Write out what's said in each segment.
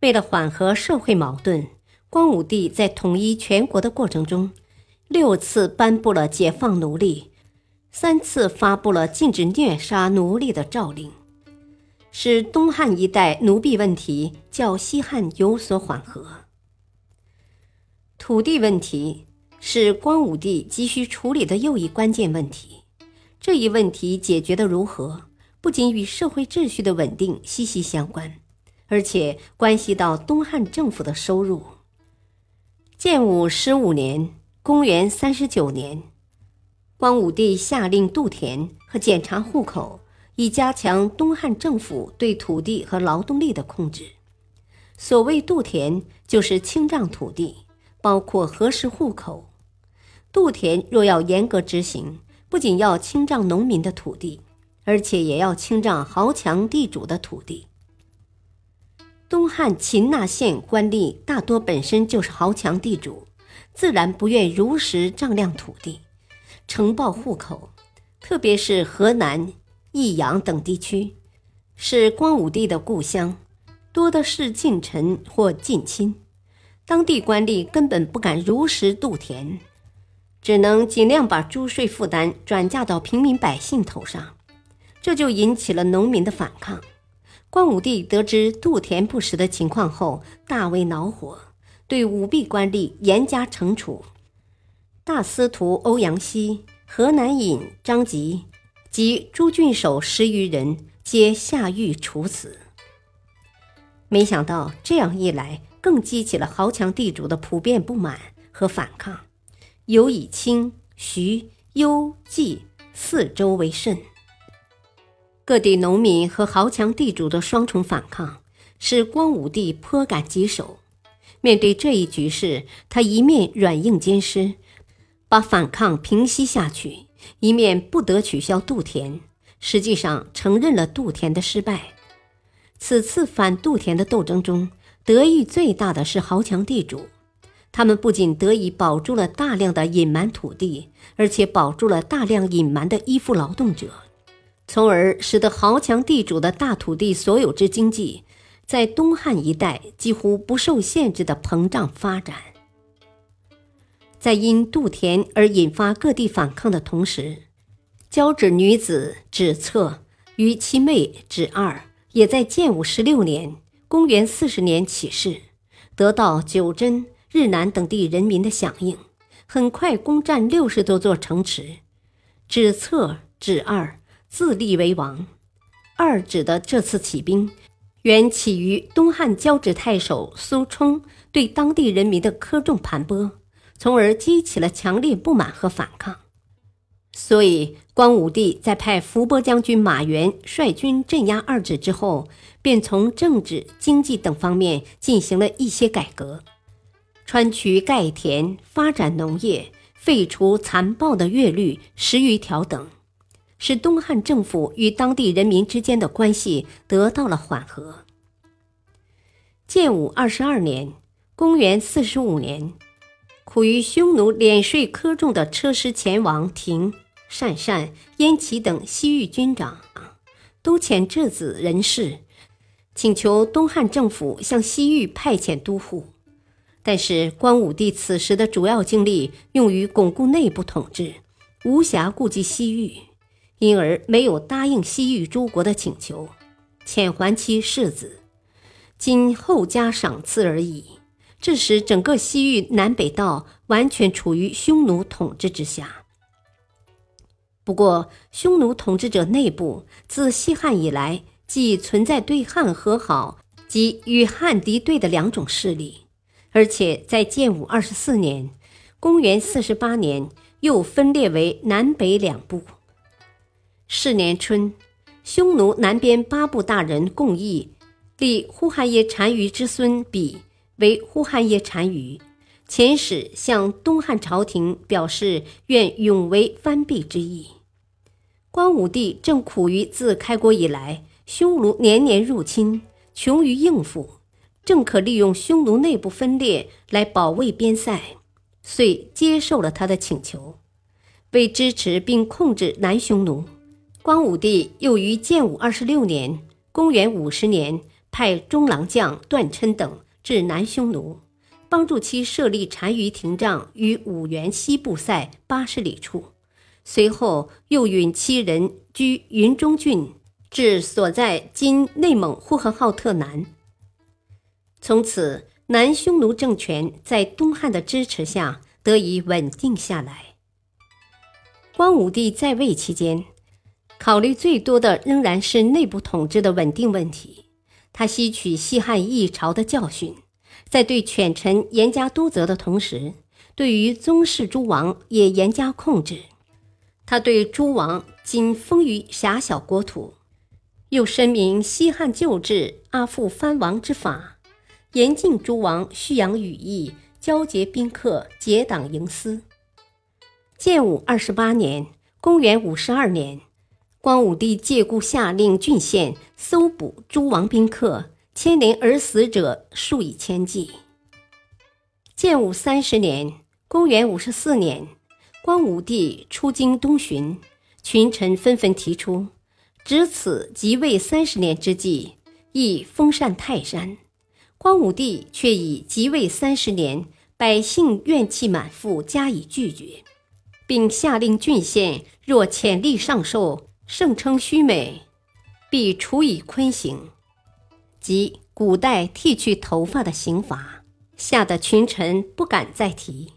为了缓和社会矛盾，光武帝在统一全国的过程中，六次颁布了解放奴隶，三次发布了禁止虐杀奴隶的诏令，使东汉一代奴婢问题较西汉有所缓和。土地问题是光武帝急需处理的又一关键问题，这一问题解决的如何，不仅与社会秩序的稳定息息相关。而且关系到东汉政府的收入。建武十五年（公元三十九年），光武帝下令度田和检查户口，以加强东汉政府对土地和劳动力的控制。所谓度田，就是清账土地，包括核实户口。度田若要严格执行，不仅要清账农民的土地，而且也要清账豪强地主的土地。东汉秦纳县官吏大多本身就是豪强地主，自然不愿如实丈量土地、呈报户口。特别是河南、益阳等地区，是光武帝的故乡，多的是近臣或近亲，当地官吏根本不敢如实度田，只能尽量把租税负担转嫁到平民百姓头上，这就引起了农民的反抗。光武帝得知杜田不实的情况后，大为恼火，对舞弊官吏严加惩处。大司徒欧阳希、河南尹张吉及诸郡守十余人皆下狱处死。没想到这样一来，更激起了豪强地主的普遍不满和反抗，尤以清、徐、幽、冀四州为甚。各地农民和豪强地主的双重反抗，使光武帝颇感棘手。面对这一局势，他一面软硬兼施，把反抗平息下去，一面不得取消度田，实际上承认了度田的失败。此次反度田的斗争中，得益最大的是豪强地主，他们不仅得以保住了大量的隐瞒土地，而且保住了大量隐瞒的依附劳动者。从而使得豪强地主的大土地所有制经济，在东汉一带几乎不受限制的膨胀发展。在因度田而引发各地反抗的同时，交趾女子芷策与其妹芷二也在建武十六年（公元四十年）起事，得到九真、日南等地人民的响应，很快攻占六十多座城池。芷策、芷二。自立为王。二指的这次起兵，原起于东汉交趾太守苏冲对当地人民的苛重盘剥，从而激起了强烈不满和反抗。所以，光武帝在派伏波将军马援率军镇压二指之后，便从政治、经济等方面进行了一些改革，川渠盖田，发展农业，废除残暴的乐律十余条等。使东汉政府与当地人民之间的关系得到了缓和。建武二十二年（公元四十五年），苦于匈奴敛税苛重的车师前王庭、善善、燕齐等西域军长，都遣质子人士，请求东汉政府向西域派遣都护。但是光武帝此时的主要精力用于巩固内部统治，无暇顾及西域。因而没有答应西域诸国的请求，遣还其世子，今后加赏赐而已。致使整个西域南北道完全处于匈奴统治之下。不过，匈奴统治者内部自西汉以来，既存在对汉和好及与汉敌对的两种势力，而且在建武二十四年（公元四十八年）又分裂为南北两部。是年春，匈奴南边八部大人共议，立呼韩邪单于之孙比为呼韩邪单于，遣使向东汉朝廷表示愿永为藩鄙之意。光武帝正苦于自开国以来匈奴年年入侵，穷于应付，正可利用匈奴内部分裂来保卫边塞，遂接受了他的请求。为支持并控制南匈奴，光武帝又于建武二十六年（公元五十年）派中郎将段琛等至南匈奴，帮助其设立单于亭帐于五原西部塞八十里处。随后又允七人居云中郡，至所在今内蒙呼和浩特南。从此，南匈奴政权在东汉的支持下得以稳定下来。光武帝在位期间，考虑最多的仍然是内部统治的稳定问题。他吸取西汉一朝的教训，在对权臣严加督责的同时，对于宗室诸王也严加控制。他对诸王仅封于狭小国土，又申明西汉旧制阿父藩王之法，严禁诸王蓄养羽翼，交结宾客，结党营私。建武二十八年（公元五十二年），光武帝借故下令郡县搜捕诸王宾客，牵连而死者数以千计。建武三十年（公元五十四年），光武帝出京东巡，群臣纷纷提出，值此即位三十年之际，亦封禅泰山。光武帝却以即位三十年，百姓怨气满腹加以拒绝。并下令郡县若潜力上寿，盛称虚美，必处以坤刑，即古代剃去头发的刑罚，吓得群臣不敢再提。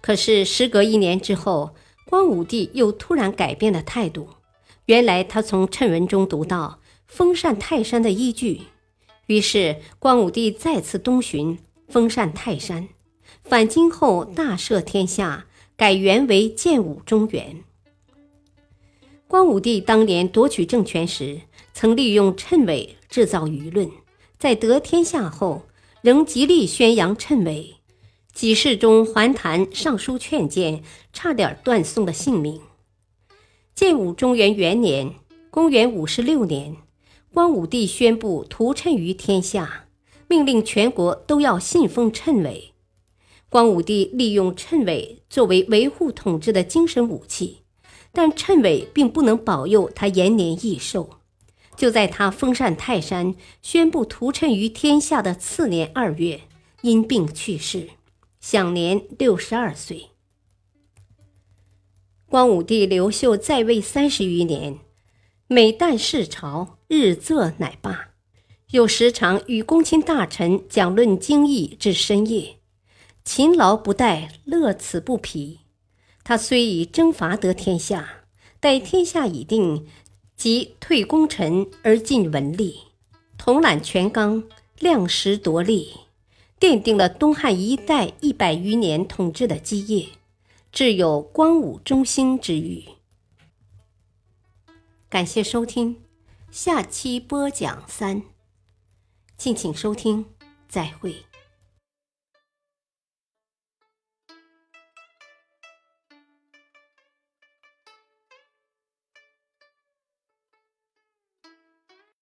可是时隔一年之后，光武帝又突然改变了态度。原来他从谶文中读到封禅泰山的依据，于是光武帝再次东巡，封禅泰山，返京后大赦天下。改元为建武中原。光武帝当年夺取政权时，曾利用谶纬制造舆论，在得天下后，仍极力宣扬谶纬。几世中还谈上书劝谏，差点断送了性命。建武中元元年（公元五十六年），光武帝宣布屠谶于天下，命令全国都要信奉谶纬。光武帝利用谶纬作为维护统治的精神武器，但谶纬并不能保佑他延年益寿。就在他封禅泰山、宣布屠谶于天下的次年二月，因病去世，享年六十二岁。光武帝刘秀在位三十余年，每旦视朝，日仄乃罢，又时常与公卿大臣讲论经义至深夜。勤劳不怠，乐此不疲。他虽以征伐得天下，待天下已定，即退功臣而进文吏，统揽全纲，量实夺利，奠定了东汉一代一百余年统治的基业，至有光武中兴之誉。感谢收听，下期播讲三。敬请收听，再会。